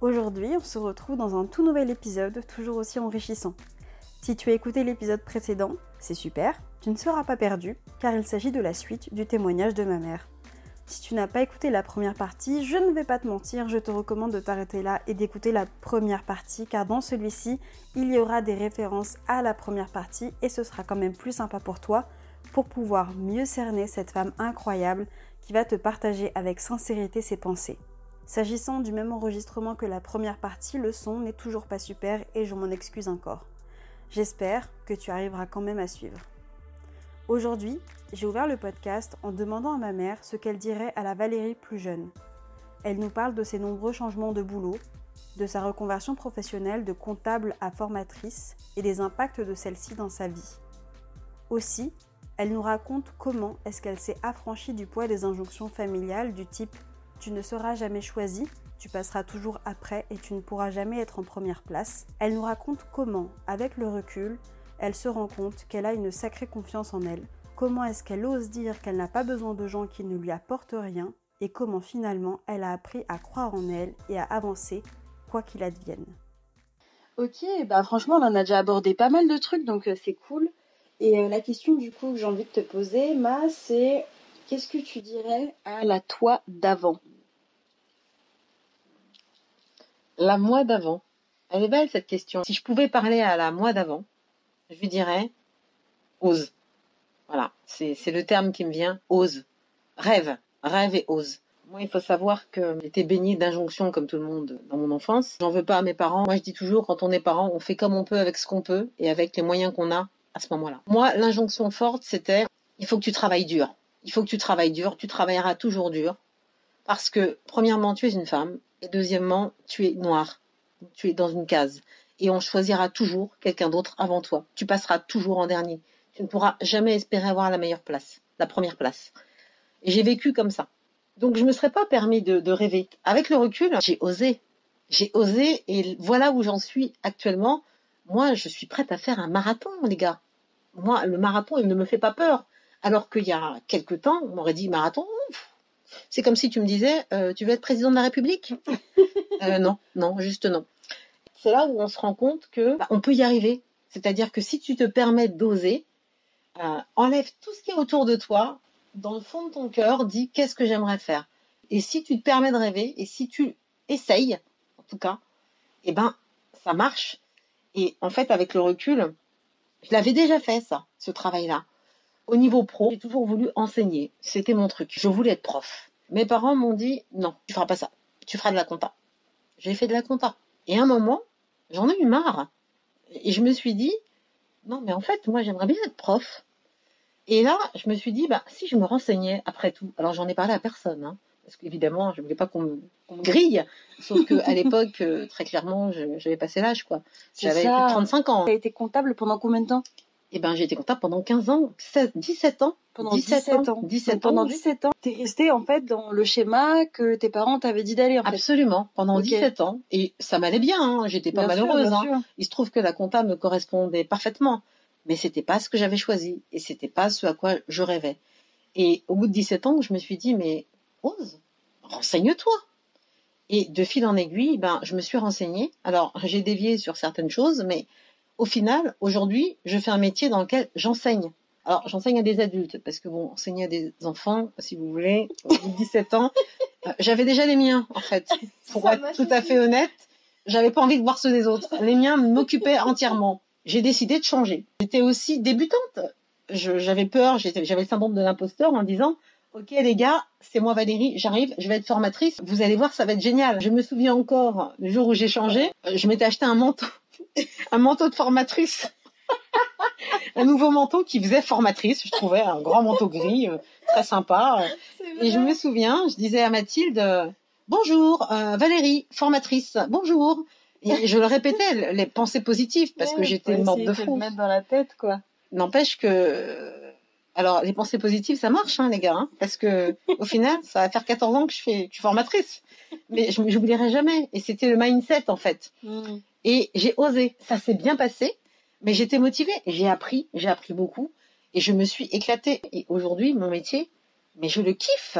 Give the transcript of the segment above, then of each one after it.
Aujourd'hui, on se retrouve dans un tout nouvel épisode, toujours aussi enrichissant. Si tu as écouté l'épisode précédent, c'est super, tu ne seras pas perdu, car il s'agit de la suite du témoignage de ma mère. Si tu n'as pas écouté la première partie, je ne vais pas te mentir, je te recommande de t'arrêter là et d'écouter la première partie, car dans celui-ci, il y aura des références à la première partie et ce sera quand même plus sympa pour toi pour pouvoir mieux cerner cette femme incroyable qui va te partager avec sincérité ses pensées. S'agissant du même enregistrement que la première partie, le son n'est toujours pas super et je m'en excuse encore. J'espère que tu arriveras quand même à suivre. Aujourd'hui, j'ai ouvert le podcast en demandant à ma mère ce qu'elle dirait à la Valérie plus jeune. Elle nous parle de ses nombreux changements de boulot, de sa reconversion professionnelle de comptable à formatrice et des impacts de celle-ci dans sa vie. Aussi, elle nous raconte comment est-ce qu'elle s'est affranchie du poids des injonctions familiales du type tu ne seras jamais choisi, tu passeras toujours après et tu ne pourras jamais être en première place. Elle nous raconte comment, avec le recul, elle se rend compte qu'elle a une sacrée confiance en elle, comment est-ce qu'elle ose dire qu'elle n'a pas besoin de gens qui ne lui apportent rien, et comment finalement elle a appris à croire en elle et à avancer, quoi qu'il advienne. Ok, bah franchement on en a déjà abordé pas mal de trucs, donc euh, c'est cool. Et euh, la question du coup que j'ai envie de te poser, Ma, c'est qu'est-ce que tu dirais à la toi d'avant? La moi d'avant. Elle est belle cette question. Si je pouvais parler à la moi d'avant, je lui dirais ose. Voilà, c'est le terme qui me vient, ose. Rêve, rêve et ose. Moi, il faut savoir que j'étais baignée d'injonctions comme tout le monde dans mon enfance. J'en veux pas à mes parents. Moi, je dis toujours, quand on est parent, on fait comme on peut avec ce qu'on peut et avec les moyens qu'on a à ce moment-là. Moi, l'injonction forte, c'était, il faut que tu travailles dur. Il faut que tu travailles dur. Tu travailleras toujours dur. Parce que, premièrement, tu es une femme. Et deuxièmement, tu es noir. Tu es dans une case. Et on choisira toujours quelqu'un d'autre avant toi. Tu passeras toujours en dernier. Tu ne pourras jamais espérer avoir la meilleure place, la première place. Et j'ai vécu comme ça. Donc je ne me serais pas permis de, rêver. Avec le recul, j'ai osé. J'ai osé et voilà où j'en suis actuellement. Moi, je suis prête à faire un marathon, les gars. Moi, le marathon, il ne me fait pas peur. Alors qu'il y a quelques temps, on m'aurait dit marathon, c'est comme si tu me disais, euh, tu veux être président de la République? Euh, Non, non, juste non. C'est là où on se rend compte que bah, on peut y arriver. C'est-à-dire que si tu te permets d'oser, euh, enlève tout ce qui est autour de toi, dans le fond de ton cœur, dis qu'est-ce que j'aimerais faire? Et si tu te permets de rêver, et si tu essayes, en tout cas, eh ben, ça marche. Et en fait, avec le recul, je l'avais déjà fait, ça, ce travail-là. Au niveau pro, j'ai toujours voulu enseigner. C'était mon truc. Je voulais être prof. Mes parents m'ont dit non, tu feras pas ça. Tu feras de la compta. J'ai fait de la compta. Et à un moment, j'en ai eu marre. Et je me suis dit non, mais en fait, moi, j'aimerais bien être prof. Et là, je me suis dit, bah, si je me renseignais après tout, alors j'en ai parlé à personne, hein, parce qu'évidemment, je ne voulais pas qu'on me, grille, sauf qu'à l'époque, euh, très clairement, j'avais passé l'âge, quoi. J'avais 35 ans. Tu as été comptable pendant combien de temps? Eh ben, j'ai été comptable pendant 15 ans, 17 ans. Pendant 17, ans. 17 pendant 17 ans. T'es resté, en fait, dans le schéma que tes parents t'avaient dit d'aller, en fait. Absolument. Pendant 17 ans. Et ça m'allait bien, hein. J'étais pas malheureuse, hein. Il se trouve que la compta me correspondait parfaitement. Mais c'était pas ce que j'avais choisi. Et c'était pas ce à quoi je rêvais. Et au bout de 17 ans, je me suis dit, mais ose, renseigne-toi. Et de fil en aiguille, ben, je me suis renseignée. Alors, j'ai dévié sur certaines choses, mais au final, aujourd'hui, je fais un métier dans lequel j'enseigne. Alors, j'enseigne à des adultes, parce que bon, enseigner à des enfants, si vous voulez, au bout de 17 ans, euh, j'avais déjà les miens, en fait. Pour être tout à fait honnête, j'avais pas envie de voir ceux des autres. Les miens m'occupaient entièrement. J'ai décidé de changer. J'étais aussi débutante. J'avais peur, j'avais le syndrome de l'imposteur en disant, Ok les gars, c'est moi Valérie, j'arrive, je vais être formatrice. Vous allez voir, ça va être génial. Je me souviens encore le jour où j'ai changé, je m'étais acheté un manteau un manteau de formatrice. un nouveau manteau qui faisait formatrice, je trouvais un grand manteau gris, euh, très sympa. Et je me souviens, je disais à Mathilde, bonjour, euh, Valérie, formatrice, bonjour. Et je le répétais, les pensées positives, parce que j'étais morte de fou. mettre dans la tête, quoi. N'empêche que, alors les pensées positives, ça marche, hein, les gars, hein, parce que au final, ça va faire 14 ans que je fais, je suis formatrice, mais je n'oublierai jamais. Et c'était le mindset en fait. Mm. Et j'ai osé. Ça s'est bien passé, mais j'étais motivée. J'ai appris, j'ai appris beaucoup, et je me suis éclatée. Et aujourd'hui, mon métier, mais je le kiffe.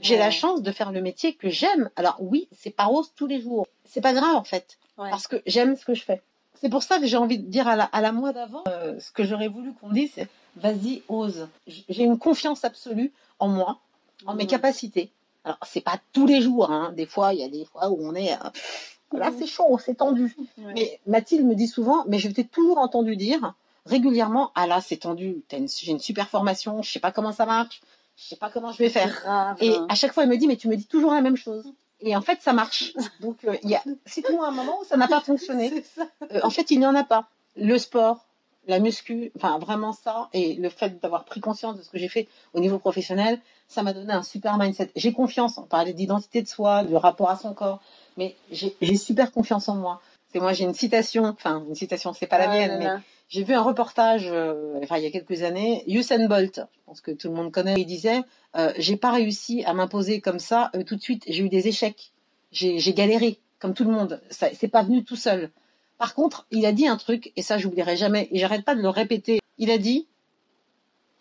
J'ai la chance de faire le métier que j'aime. Alors oui, c'est pas rose tous les jours. C'est pas grave en fait, Ouais. parce que j'aime ce que je fais. C'est pour ça que j'ai envie de dire à la, à la moi d'avant, euh, ce que j'aurais voulu qu'on dise, c'est vas-y, ose. J'ai une confiance absolue en moi, en mes Mhm. capacités. Alors c'est pas tous les jours, hein. Des fois, il y a des fois où on est, euh, là c'est chaud, c'est tendu. Ouais. Mais Mathilde me dit souvent, mais je t'ai toujours entendu dire régulièrement, ah là c'est tendu, une- j'ai une super formation, je sais pas comment ça marche, je sais pas comment je vais faire. Grave. Et à chaque fois, elle me dit, mais tu me dis toujours la même chose. Et en fait, ça marche. Donc, euh, il y a, c'est toujours un moment où ça n'a pas fonctionné. Euh, en fait, il n'y en a pas. Le sport, la muscu, enfin vraiment ça, et le fait d'avoir pris conscience de ce que j'ai fait au niveau professionnel, ça m'a donné un super mindset. J'ai confiance, on parlait d'identité de soi, de rapport à son corps, mais j'ai super confiance en moi. C'est moi, j'ai une citation, enfin une citation, c'est pas la Ah mienne, mais j'ai vu un reportage, euh, enfin il y a quelques années, Usain Bolt, je pense que tout le monde connaît, il disait, euh, j'ai pas réussi à m'imposer comme ça euh, tout de suite, j'ai eu des échecs, j'ai galéré, comme tout le monde, ça c'est pas venu tout seul. Par contre, il a dit un truc, et ça j'oublierai jamais, et j'arrête pas de le répéter, il a dit,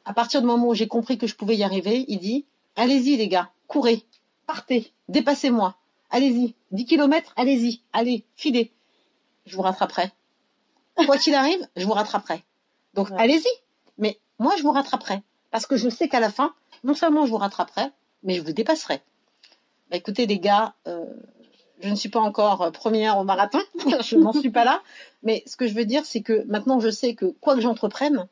à partir du moment où j'ai compris que je pouvais y arriver, il dit, allez-y les gars, courez, partez, dépassez-moi, allez-y, 10 kilomètres, allez-y, allez, filez, je vous rattraperai. Quoi qu'il arrive, je vous rattraperai. Donc Ouais. allez-y, mais moi je vous rattraperai. Parce que je sais qu'à la fin, non seulement je vous rattraperai, mais je vous dépasserai. Bah, écoutez les gars, euh, je ne suis pas encore euh, première au marathon, je n'en suis pas là, mais ce que je veux dire, c'est que maintenant je sais que quoi que j'entreprenne,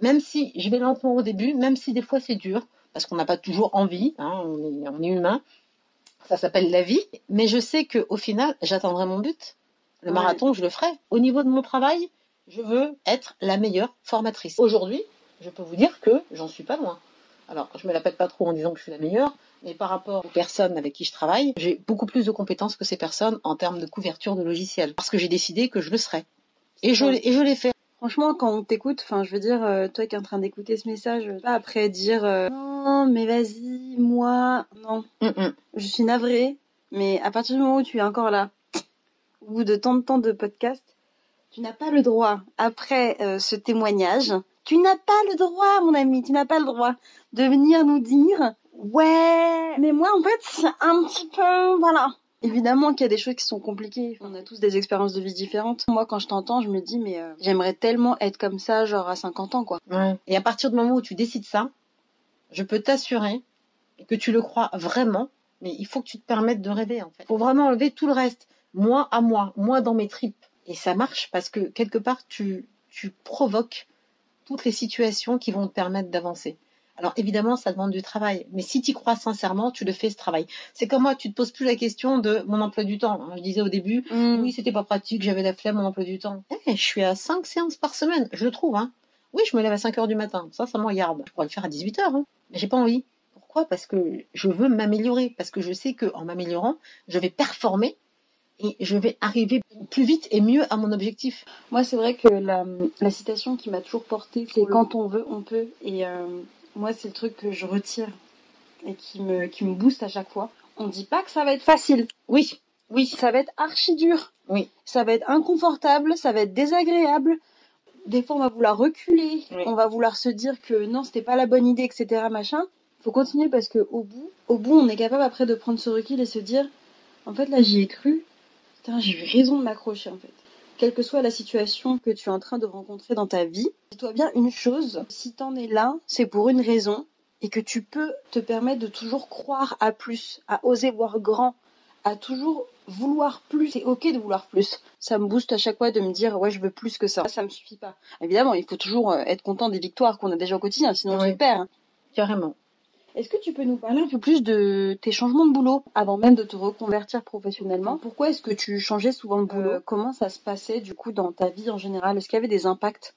même si je vais lentement au début, même si des fois c'est dur, parce qu'on n'a pas toujours envie, hein, on, est, on est humain, ça s'appelle la vie, mais je sais qu'au final, j'atteindrai mon but. Le Ouais. marathon, je le ferai. Au niveau de mon travail, je veux être la meilleure formatrice. Aujourd'hui, je peux vous dire que j'en suis pas loin. Alors, je me la pète pas trop en disant que je suis la meilleure, mais par rapport aux personnes avec qui je travaille, j'ai beaucoup plus de compétences que ces personnes en termes de couverture de logiciels, parce que j'ai décidé que je le serais. Et je, Ouais. et je l'ai fait. Franchement, quand on t'écoute, enfin, je veux dire, euh, toi qui es en train d'écouter ce message, pas après dire euh, non, mais vas-y, moi, non, je suis navrée, mais à partir du moment où tu es encore là, au bout de tant de temps de podcast, tu n'as pas le droit, après euh, ce témoignage, tu n'as pas le droit, mon ami, tu n'as pas le droit de venir nous dire ouais, mais moi en fait c'est un petit peu, voilà. Évidemment qu'il y a des choses qui sont compliquées. On a tous des expériences de vie différentes. Moi, quand je t'entends, je me dis, mais euh, j'aimerais tellement être comme ça, genre à 50 ans, quoi. Ouais. Et à partir du moment où tu décides ça, je peux t'assurer que tu le crois vraiment, mais il faut que tu te permettes de rêver en fait. Il faut vraiment enlever tout le reste, moi à moi, moi dans mes tripes. Et ça marche parce que quelque part tu, tu provoques toutes les situations qui vont te permettre d'avancer. Alors évidemment, ça demande du travail, mais si tu crois sincèrement, tu le fais ce travail. C'est comme moi, tu te poses plus la question de mon emploi du temps. Je disais au début, Mm. oui, c'était pas pratique, j'avais la flemme, mon emploi du temps. Eh, je suis à 5 séances par semaine, je le trouve, hein. Oui, je me lève à 5 heures du matin, ça, ça me regarde. Je pourrais le faire à 18 heures, hein. mais j'ai pas envie. Pourquoi? Parce que je veux m'améliorer, parce que je sais qu'en m'améliorant, je vais performer et je vais arriver plus vite et mieux à mon objectif. Moi, c'est vrai que la, la citation qui m'a toujours portée, c'est quand on veut, on peut. Et euh, moi, c'est le truc que je retire et qui me, qui me booste à chaque fois. On dit pas que ça va être facile. Oui, oui, Ça va être archi dur. Oui. Ça va être inconfortable, ça va être désagréable. Des fois, on va vouloir reculer. Oui. On va vouloir se dire que non, c'était pas la bonne idée, etc. Machin. Faut continuer parce que au bout, au bout, on est capable après de prendre ce recul et se dire, en fait, là, j'y ai cru. Putain, j'ai eu raison de m'accrocher, en fait. Quelle que soit la situation que tu es en train de rencontrer dans ta vie, dis-toi bien une chose. Si t'en es là, c'est pour une raison et que tu peux te permettre de toujours croire à plus, à oser voir grand, à toujours vouloir plus. C'est ok de vouloir plus. Ça me booste à chaque fois de me dire ouais je veux plus que ça. Ça me suffit pas. Évidemment, il faut toujours euh, être content des victoires qu'on a déjà au quotidien, sinon Oui. on se perd. hein. carrément. Est-ce que tu peux nous parler un peu plus de tes changements de boulot avant même de te reconvertir professionnellement? Pourquoi est-ce que tu changeais souvent de boulot? Comment ça se passait du coup dans ta vie en général? Est-ce qu'il y avait des impacts?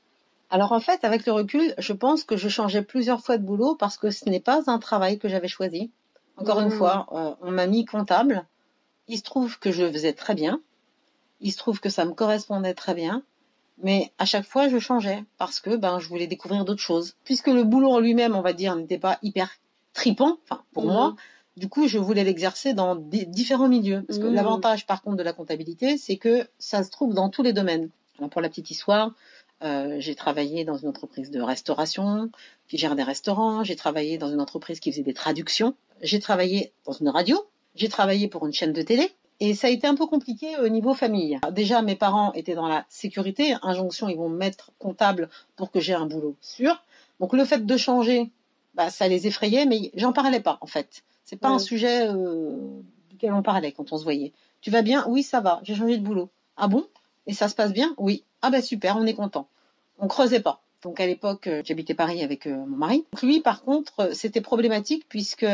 Alors en fait, avec le recul, je pense que je changeais plusieurs fois de boulot parce que ce n'est pas un travail que j'avais choisi. Encore Mmh. une fois, euh, on m'a mis comptable. Il se trouve que je le faisais très bien. Il se trouve que ça me correspondait très bien. Mais à chaque fois, je changeais parce que ben, je voulais découvrir d'autres choses. Puisque le boulot en lui-même, on va dire, n'était pas hyper tripant, enfin, pour Mhm. moi, du coup, je voulais l'exercer dans différents milieux. Parce que Mhm. l'avantage, par contre, de la comptabilité, c'est que ça se trouve dans tous les domaines. Alors, pour la petite histoire, euh, j'ai travaillé dans une entreprise de restauration qui gère des restaurants. J'ai travaillé dans une entreprise qui faisait des traductions. J'ai travaillé dans une radio. J'ai travaillé pour une chaîne de télé. Et ça a été un peu compliqué au niveau famille. Déjà, mes parents étaient dans la sécurité. Injonction, ils vont me mettre comptable pour que j'ai un boulot sûr. Donc le fait de changer, bah, ça les effrayait, mais j'en parlais pas en fait. C'est pas Ouais. un sujet euh, duquel on parlait quand on se voyait. Tu vas bien? Oui, ça va. J'ai changé de boulot. Ah bon? Et ça se passe bien? Oui. Ah bah super, on est content. On creusait pas. Donc à l'époque, euh, j'habitais Paris avec euh, mon mari. Donc, lui, par contre, c'était problématique puisque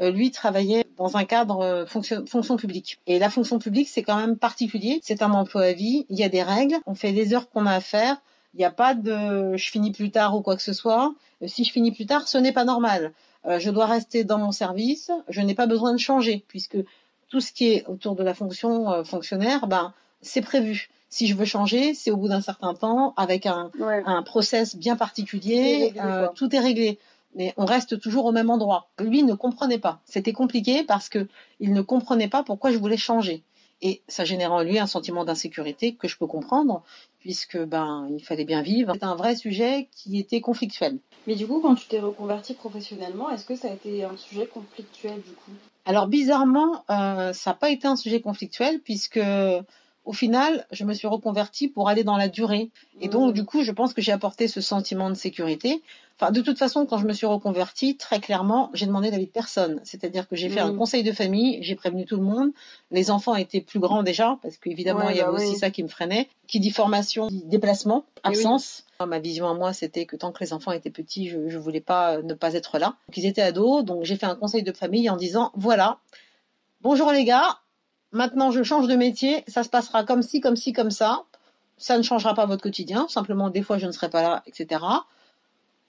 lui travaillait dans un cadre fonction, fonction publique. Et la fonction publique, c'est quand même particulier. C'est un emploi à vie. Il y a des règles. On fait les heures qu'on a à faire. Il n'y a pas de je finis plus tard ou quoi que ce soit. Euh, Si je finis plus tard, ce n'est pas normal. Euh, je dois rester dans mon service. Je n'ai pas besoin de changer puisque tout ce qui est autour de la fonction euh, fonctionnaire, ben c'est prévu. Si je veux changer, c'est au bout d'un certain temps avec un, Ouais. un process bien est particulier, réglé, tout est réglé. Mais on reste toujours au même endroit. Lui ne comprenait pas. C'était compliqué parce que il ne comprenait pas pourquoi je voulais changer. Et ça générait en lui un sentiment d'insécurité que je peux comprendre, puisque ben il fallait bien vivre. C'est un vrai sujet qui était conflictuel. Mais du coup, quand tu t'es reconverti professionnellement, est-ce que ça a été un sujet conflictuel du coup? Alors bizarrement, euh, ça n'a pas été un sujet conflictuel, puisque au final, je me suis reconvertie pour aller dans la durée. Et donc, du coup, je pense que j'ai apporté ce sentiment de sécurité. Enfin, de toute façon, quand je me suis reconvertie, très clairement, j'ai demandé l'avis de personne. C'est-à-dire que j'ai fait un Mhm. conseil de famille, j'ai prévenu tout le monde. Les enfants étaient plus grands déjà, parce qu'évidemment, Ouais, il y avait bah aussi oui. ça qui me freinait. Qui dit formation, dit déplacement, oui. absence. Ma vision à moi, c'était que tant que les enfants étaient petits, je, je voulais pas euh, ne pas être là. Donc, ils étaient ados, donc j'ai fait un conseil de famille en disant, voilà, bonjour les gars, maintenant je change de métier, ça se passera comme ci, comme ci, comme ça. Ça ne changera pas votre quotidien, simplement des fois je ne serai pas là, etc.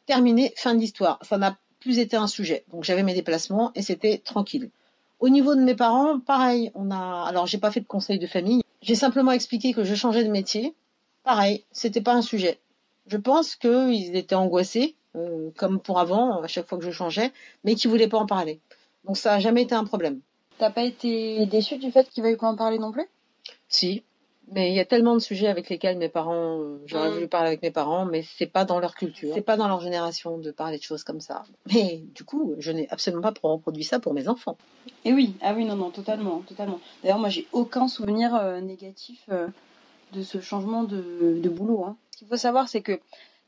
Terminé, fin de l'histoire. Ça n'a plus été un sujet. Donc j'avais mes déplacements et c'était tranquille. Au niveau de mes parents, pareil, on a alors j'ai pas fait de conseil de famille, j'ai simplement expliqué que je changeais de métier. Pareil, c'était pas un sujet. Je pense qu'ils étaient angoissés, euh, comme pour avant, à chaque fois que je changeais, mais qu'ils voulaient pas en parler. Donc ça a jamais été un problème. T'as pas été déçu du fait qu'il veuille pas en parler non plus? Si, mais il y a tellement de sujets avec lesquels mes parents, euh, j'aurais Mm. voulu parler avec mes parents, mais c'est pas dans leur culture, c'est pas dans leur génération de parler de choses comme ça. Mais du coup, je n'ai absolument pas reproduit ça pour mes enfants. Et oui, ah oui, non, non, totalement, totalement. D'ailleurs, moi, j'ai aucun souvenir euh, négatif euh, de ce changement de, de boulot. hein. Ce qu'il faut savoir, c'est que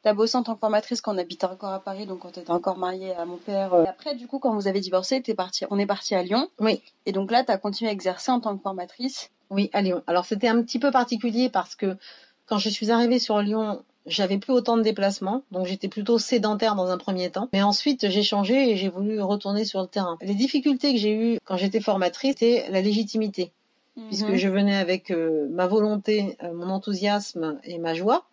t'as bossé en tant que formatrice quand on habitait encore à Paris, donc quand t'étais encore mariée à mon père. euh. Et après, du coup, quand vous avez divorcé, t'es parti, on est parti à Lyon. Oui. Et donc là, t'as continué à exercer en tant que formatrice. Oui, à Lyon. Alors c'était un petit peu particulier parce que quand je suis arrivée sur Lyon, j'avais plus autant de déplacements, donc j'étais plutôt sédentaire dans un premier temps. Mais ensuite, j'ai changé et j'ai voulu retourner sur le terrain. Les difficultés que j'ai eues quand j'étais formatrice, c'était la légitimité. puisque Mhm. je venais avec euh, ma volonté, euh, mon enthousiasme et ma joie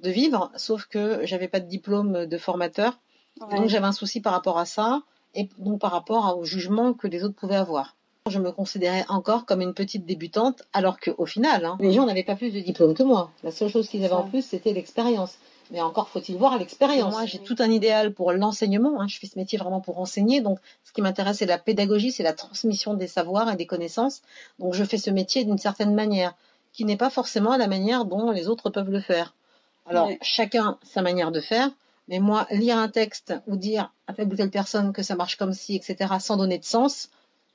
de vivre, sauf que j'avais pas de diplôme de formateur, Ouais. donc j'avais un souci par rapport à ça et donc par rapport au jugement que les autres pouvaient avoir. Je me considérais encore comme une petite débutante, alors qu'au final, hein, les gens n'avaient pas plus de diplôme que moi. La seule chose qu'ils avaient en plus, c'était l'expérience. Mais encore faut-il voir l'expérience. Moi, j'ai tout un idéal pour l'enseignement. hein. Je fais ce métier vraiment pour enseigner. Donc, ce qui m'intéresse, c'est la pédagogie, c'est la transmission des savoirs et des connaissances. Donc, je fais ce métier d'une certaine manière, qui n'est pas forcément la manière dont les autres peuvent le faire. Alors, chacun sa manière de faire. Mais moi, lire un texte ou dire à telle ou telle personne que ça marche comme ci, etc., sans donner de sens,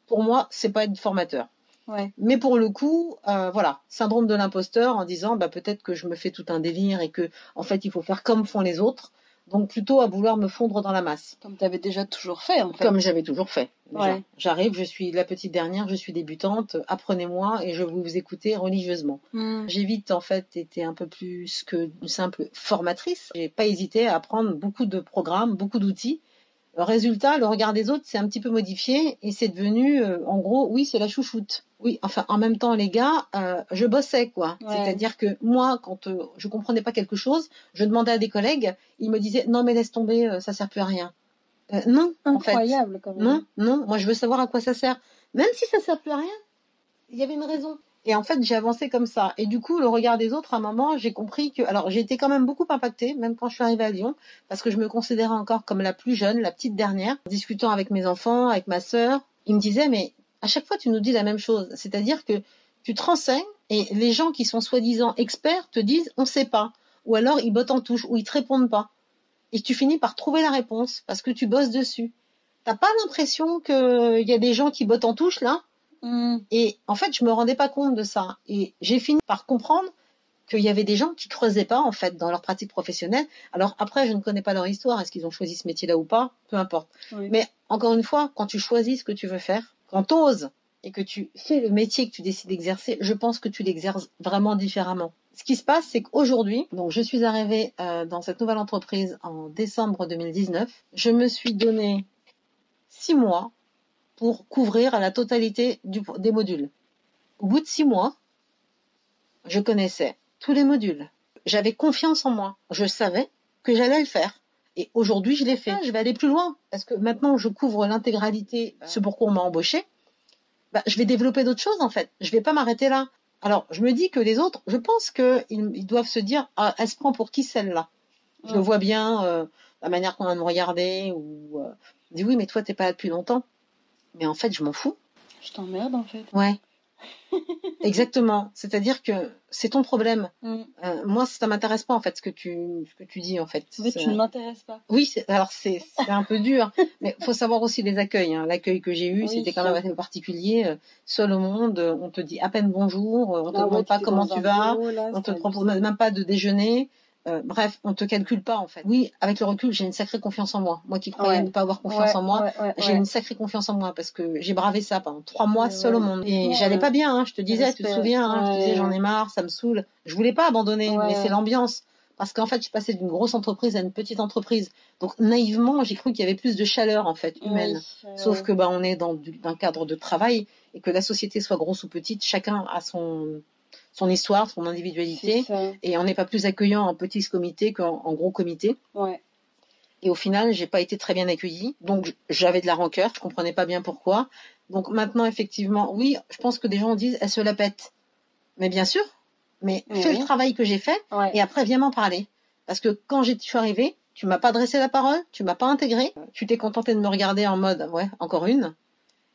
pour moi, c'est pas être formateur. Ouais. Mais pour le coup, euh, voilà, syndrome de l'imposteur en disant bah peut-être que je me fais tout un délire et que en fait il faut faire comme font les autres. Donc plutôt à vouloir me fondre dans la masse, Comme t'avais déjà toujours fait, en fait. comme j'avais toujours fait. Ouais. J'arrive, je suis la petite dernière, je suis débutante, apprenez-moi et je vais vous écouter religieusement. Mhm. J'ai vite en fait été un peu plus que une simple formatrice. J'ai pas hésité à apprendre beaucoup de programmes, beaucoup d'outils. Le résultat, le regard des autres s'est un petit peu modifié et c'est devenu, euh, en gros, oui, c'est la chouchoute. Oui, enfin, en même temps, les gars, euh, je bossais quoi. Ouais. C'est-à-dire que moi, quand euh, je comprenais pas quelque chose, je demandais à des collègues, ils me disaient non mais laisse tomber, ça sert plus à rien. Non, en fait. Incroyable, quand même. Non, non, moi je veux savoir à quoi ça sert. Même si ça sert plus à rien, il y avait une raison. Et en fait, j'ai avancé comme ça. Et du coup, le regard des autres, à un moment, j'ai compris que, alors, j'ai été quand même beaucoup impactée, même quand je suis arrivée à Lyon, parce que je me considérais encore comme la plus jeune, la petite dernière, discutant avec mes enfants, avec ma sœur. Ils me disaient, mais à chaque fois, tu nous dis la même chose. C'est-à-dire que tu te renseignes et les gens qui sont soi-disant experts te disent, on sait pas. Ou alors, ils bottent en touche, ou ils te répondent pas. Et tu finis par trouver la réponse, parce que tu bosses dessus. T'as pas l'impression qu'il y a des gens qui bottent en touche, là? Mm. Et en fait, je me rendais pas compte de ça. Et j'ai fini par comprendre qu'il y avait des gens qui creusaient pas, en fait, dans leur pratique professionnelle. Alors après, je ne connais pas leur histoire. Est-ce qu'ils ont choisi ce métier-là ou pas? Peu importe. Oui. Mais encore une fois, quand tu choisis ce que tu veux faire, quand tu oses et que tu fais le métier que tu décides d'exercer, je pense que tu l'exerces vraiment différemment. Ce qui se passe, c'est qu'aujourd'hui, donc je suis arrivée euh, dans cette nouvelle entreprise en décembre 2019. Je me suis donné six mois pour couvrir la totalité du- des modules. Au bout de six mois, je connaissais tous les modules. J'avais confiance en moi. Je savais que j'allais le faire. Et aujourd'hui, je l'ai fait. Je vais aller plus loin parce que maintenant, je couvre l'intégralité, ce pourquoi on m'a embauché. Bah, je vais développer d'autres choses en fait. Je vais pas m'arrêter là. Alors, je me dis que les autres, je pense qu'ils ils doivent se dire, ah, elle se prend pour qui celle-là? Je le vois bien, euh, la manière qu'on va me regarder ou euh, dit oui, mais toi, t'es pas là depuis longtemps. Mais en fait, je m'en fous. Je t'emmerde en fait. Ouais. Exactement. C'est-à-dire que c'est ton problème. Mm. Euh, moi, ça m'intéresse pas en fait ce que tu ce que tu dis en fait. C'est- tu ne m'intéresses pas. Oui, alors c'est un peu dur, mais faut savoir aussi les accueils. hein. L'accueil que j'ai eu, Oui. c'était quand même assez particulier. Euh, Seul au monde, on te dit à peine bonjour, euh, on te Ah ouais, demande pas comment tu vas, bureau, là, on te propose même pas de déjeuner. Euh, bref, on te calcule pas en fait. Oui, avec le recul, j'ai une sacrée confiance en moi. Moi qui croyais Ouais. ne pas avoir confiance Ouais, en moi, ouais, j'ai une sacrée confiance en moi parce que j'ai bravé ça pendant trois mois seul au monde. Et j'allais pas bien, hein, je te disais, tu te souviens, hein, je te disais j'en ai marre, ça me saoule. Je voulais pas abandonner, mais c'est l'ambiance. Parce qu'en fait, je suis passée d'une grosse entreprise à une petite entreprise. Donc naïvement, j'ai cru qu'il y avait plus de chaleur en fait humaine. Sauf que bah on est dans un cadre de travail et que la société soit grosse ou petite, chacun a son son histoire, son individualité. Et on n'est pas plus accueillant en petit comité qu'en en gros comité. Ouais. Et au final, j'ai pas été très bien accueillie. Donc, j'avais de la rancœur. Je comprenais pas bien pourquoi. Donc, maintenant, effectivement, oui, je pense que des gens disent, elle se la pète. Mais bien sûr. Mais Oui. fais le travail que j'ai fait Ouais. et après, viens m'en parler. Parce que quand je suis arrivée, tu m'as pas adressé la parole, tu m'as pas intégré. Tu t'es contenté de me regarder en mode, ouais, encore une.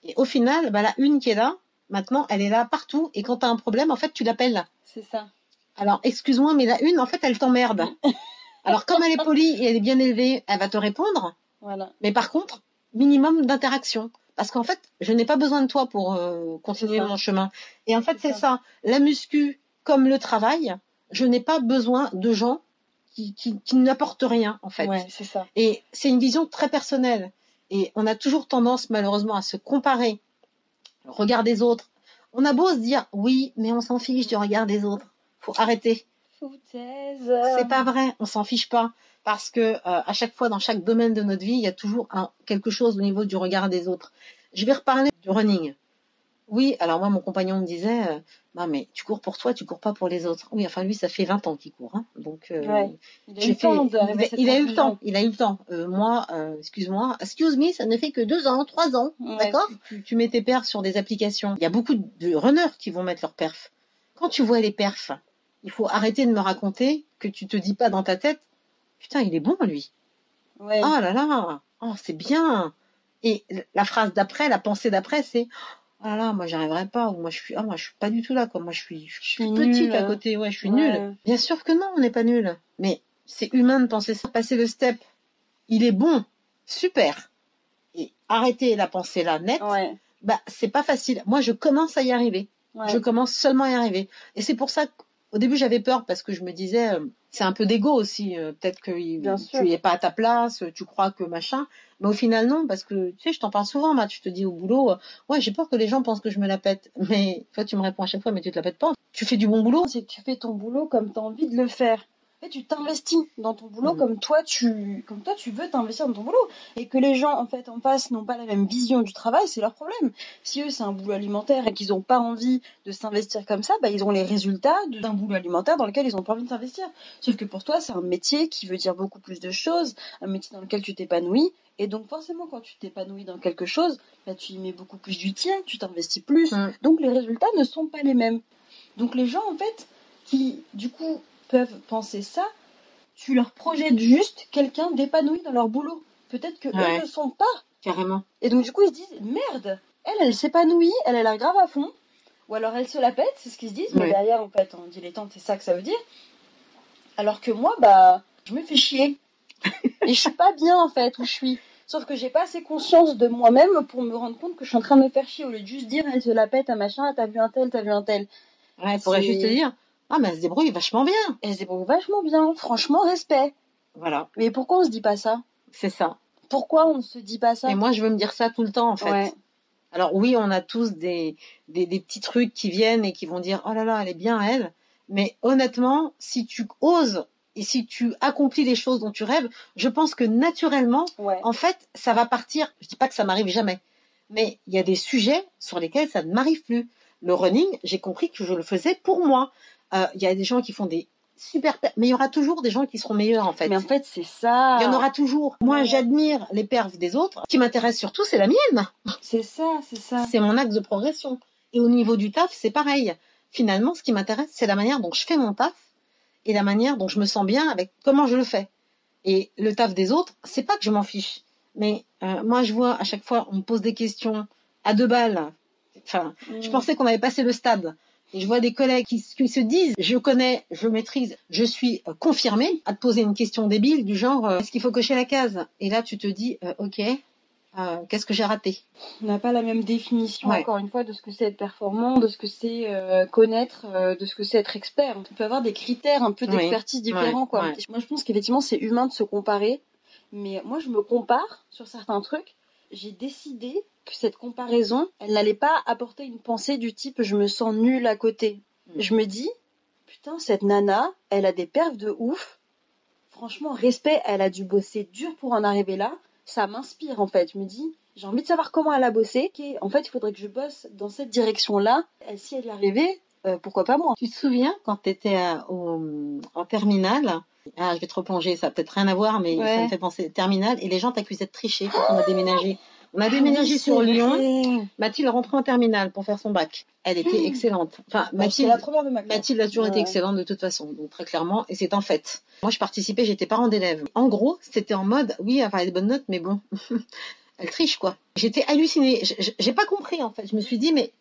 Et au final, bah, la une qui est là, maintenant, elle est là partout. Et quand tu as un problème, en fait, tu l'appelles. C'est ça. Alors, excuse-moi, mais la une, en fait, elle t'emmerde. Alors, comme elle est polie et elle est bien élevée, elle va te répondre. Voilà. Mais par contre, minimum d'interaction. Parce qu'en fait, je n'ai pas besoin de toi pour euh, continuer ça. mon chemin. Et en fait, C'est c'est ça. La muscu, comme le travail, je n'ai pas besoin de gens qui, qui, qui n'apportent rien, en fait. Ouais, c'est ça. Et c'est une vision très personnelle. Et on a toujours tendance, malheureusement, à se comparer. Le regard des autres. On a beau se dire, oui, mais on s'en fiche du regard des autres. Faut arrêter. C'est pas vrai, on s'en fiche pas. Parce que euh, à chaque fois, dans chaque domaine de notre vie, il y a toujours un, quelque chose au niveau du regard des autres. Je vais reparler du running. Oui, alors moi, mon compagnon me disait, euh, non mais tu cours pour toi, tu cours pas pour les autres. Oui, enfin lui, ça fait 20 ans qu'il court. Hein. Donc, euh, Ouais. Il a eu fait- il, a eu le temps, il a eu le temps. Euh, moi, euh, excuse-moi, excuse me, ça ne fait que deux ans, trois ans, Ouais. d'accord? Tu, tu mets tes perfs sur des applications. Il y a beaucoup de runners qui vont mettre leurs perfs. Quand tu vois les perfs, il faut arrêter de me raconter que tu te dis pas dans ta tête, putain, il est bon lui. Ouais. Oh là là, oh c'est bien. Et la phrase d'après, la pensée d'après, c'est oh là là, moi j'arriverai pas ou moi je suis ah moi je suis pas du tout là quoi. Moi je suis je suis petite nulle. à côté, ouais, je suis Ouais. nulle. Bien sûr que non, on n'est pas nul. Mais c'est humain de penser ça. Passer le step, il est bon, super. Et arrêter la pensée là net, Ouais. bah c'est pas facile. Moi je commence à y arriver. Ouais. Je commence seulement à y arriver. Et c'est pour ça qu'au début j'avais peur parce que je me disais euh, c'est un peu d'ego aussi. euh, Peut-être que Bien tu es pas à ta place, euh, tu crois que machin. Mais au final non parce que tu sais je t'en parle souvent Matt. Je te dis au boulot ouais j'ai peur que les gens pensent que je me la pète. Mais toi tu me réponds à chaque fois mais tu te la pètes pas. Tu fais du bon boulot. C'est que tu fais ton boulot comme tu as envie de le faire. Fait, tu t'investis dans ton boulot Mhm. comme toi tu comme toi tu veux t'investir dans ton boulot et que les gens en fait en face n'ont pas la même vision du travail, c'est leur problème. Si eux c'est un boulot alimentaire et qu'ils n'ont pas envie de s'investir comme ça, bah ils ont les résultats d'un boulot alimentaire dans lequel ils ont pas envie de s'investir. Sauf que pour toi, c'est un métier qui veut dire beaucoup plus de choses, un métier dans lequel tu t'épanouis et donc forcément quand tu t'épanouis dans quelque chose, bah tu y mets beaucoup plus du tien, tu t'investis plus. Mm. Donc les résultats ne sont pas les mêmes. Donc les gens en fait qui du coup peuvent penser ça, tu leur projettes juste quelqu'un d'épanoui dans leur boulot. Peut-être que Ouais. eux ne sont pas. Carrément. Et donc du coup ils se disent merde, elle elle s'épanouit, elle elle a grave à fond. Ou alors elle se la pète, c'est ce qu'ils se disent, mais derrière en fait en dilettante c'est ça que ça veut dire. Alors que moi bah je me fais chier. Et je suis pas bien en fait où je suis. Sauf que j'ai pas assez conscience de moi-même pour me rendre compte que je suis en train de me faire chier au lieu de juste dire elle se la pète à machin, t'as vu un tel, t'as vu un tel. Ouais, elle pourrait juste te dire Ah, mais elle se débrouille vachement bien. Elle se débrouille vachement bien, franchement respect. Voilà, Mais pourquoi on se dit pas ça? C'est ça. Pourquoi on ne se dit pas ça? Et moi, je veux me dire ça tout le temps, en fait. Ouais. Alors, oui, on a tous des, des, des petits trucs qui viennent et qui vont dire Oh là là, elle est bien, elle. Mais honnêtement, si tu oses et si tu accomplis les choses dont tu rêves, je pense que naturellement, Ouais. en fait, ça va partir. Je dis pas que ça m'arrive jamais, mais il y a des sujets sur lesquels ça ne m'arrive plus. Le running, j'ai compris que je le faisais pour moi. Euh, Il y a des gens qui font des super, per- mais il y aura toujours des gens qui seront meilleurs en fait. Mais en fait, c'est ça. Il y en aura toujours. Moi, j'admire les perfs des autres. Ce qui m'intéresse surtout, c'est la mienne. C'est ça, c'est ça. C'est mon axe de progression. Et au niveau du taf, c'est pareil. Finalement, ce qui m'intéresse, c'est la manière dont je fais mon taf et la manière dont je me sens bien avec comment je le fais. Et le taf des autres, c'est pas que je m'en fiche. Mais euh, moi, je vois à chaque fois, on me pose des questions à deux balles. Enfin, je Mm. pensais qu'on avait passé le stade. Et je vois des collègues qui, qui se disent, je connais, je maîtrise, je suis euh, confirmé à te poser une question débile du genre, euh, est-ce qu'il faut cocher la case? Et là, tu te dis, euh, ok, euh, qu'est-ce que j'ai raté? On n'a pas la même définition, Ouais. encore une fois, de ce que c'est être performant, de ce que c'est euh, connaître, de ce que c'est être expert. On peut avoir des critères un peu Oui. d'expertise différents, Ouais, quoi. ouais. Moi, je pense qu'effectivement, c'est humain de se comparer. Mais moi, je me compare sur certains trucs. J'ai décidé que cette comparaison, elle n'allait pas apporter une pensée du type je me sens nulle à côté. Mm. Je me dis, putain, cette nana, elle a des perfs de ouf. Franchement, respect, elle a dû bosser dur pour en arriver là. Ça m'inspire en fait. Je me dis, j'ai envie de savoir comment elle a bossé. En fait, il faudrait que je bosse dans cette direction-là. Si elle y arrivait, euh, pourquoi pas moi? Tu te souviens quand tu étais en terminale ah, je vais te replonger, ça peut-être rien à voir, mais Ouais. ça me fait penser terminale. Et les gens t'accusaient de tricher quand on a déménagé. On a Ah déménagé sur Lyon. Mathilde rentrée en terminale pour faire son bac. Elle était Hmm. excellente. Enfin, Bah, Mathilde, la première de ma. Mathilde a toujours été excellente de toute façon, donc très clairement, et c'est un fait. Moi, je participais, j'étais parent d'élèves. En gros, c'était en mode, oui, elle a des bonnes notes, mais bon, elle triche, quoi. J'étais hallucinée. J'ai pas compris, en fait. Je me suis dit, mais,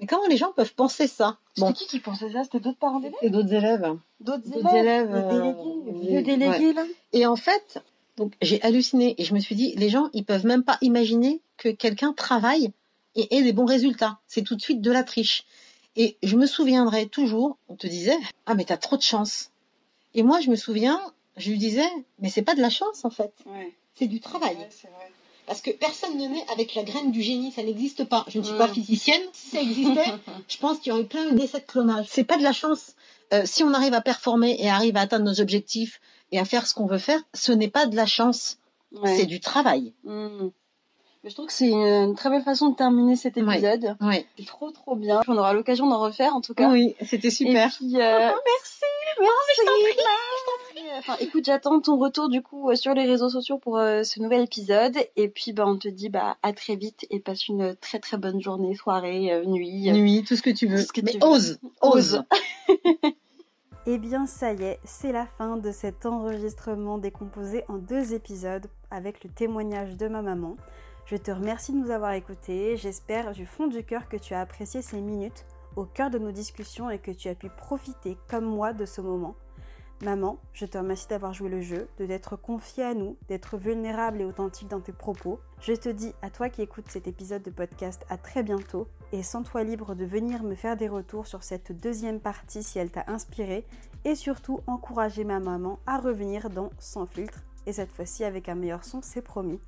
mais comment les gens peuvent penser ça C'était Bon, qui qui pensait ça? C'était d'autres parents d'élèves? C'est d'autres élèves. D'autres élèves, Les euh, là? Et en fait, donc j'ai halluciné et je me suis dit, les gens, ils peuvent même pas imaginer que quelqu'un travaille et ait des bons résultats. C'est tout de suite de la triche. Et je me souviendrai toujours, on te disait, ah mais t'as trop de chance. Et moi, je me souviens, je lui disais, mais c'est pas de la chance en fait, Ouais, c'est du travail. c'est vrai. Parce que personne ne naît avec la graine du génie, ça n'existe pas. Je ne suis pas physicienne. Si ça existait, je pense qu'il y aurait plein d'essais de clonage. C'est pas de la chance. Euh, si on arrive à performer et arrive à atteindre nos objectifs et à faire ce qu'on veut faire, ce n'est pas de la chance, Ouais. c'est du travail. Mais je trouve que c'est une, très belle façon de terminer cet Ouais. épisode. Oui, C'est trop trop bien. On aura l'occasion d'en refaire en tout cas. oui, c'était super. Et puis, euh, merci, merci. Enfin, écoute, j'attends ton retour du coup euh, sur les réseaux sociaux pour euh, ce nouvel épisode. Et puis, bah, on te dit bah à très vite et passe une très très bonne journée, soirée, euh, nuit. Nuit, tout ce que tu veux. Que Mais tu veux. ose, ose. Ose. Eh bien, ça y est, c'est la fin de cet enregistrement décomposé en deux épisodes avec le témoignage de ma maman. Je te remercie de nous avoir écoutés. J'espère du fond du cœur que tu as apprécié ces minutes au cœur de nos discussions et que tu as pu profiter comme moi de ce moment. Maman, je te remercie d'avoir joué le jeu, de t'être confiée à nous, d'être vulnérable et authentique dans tes propos. Je te dis à toi qui écoutes cet épisode de podcast à très bientôt et sens-toi libre de venir me faire des retours sur cette deuxième partie si elle t'a inspiré et surtout encourager ma maman à revenir dans Sans filtre et cette fois-ci avec un meilleur son, c'est promis.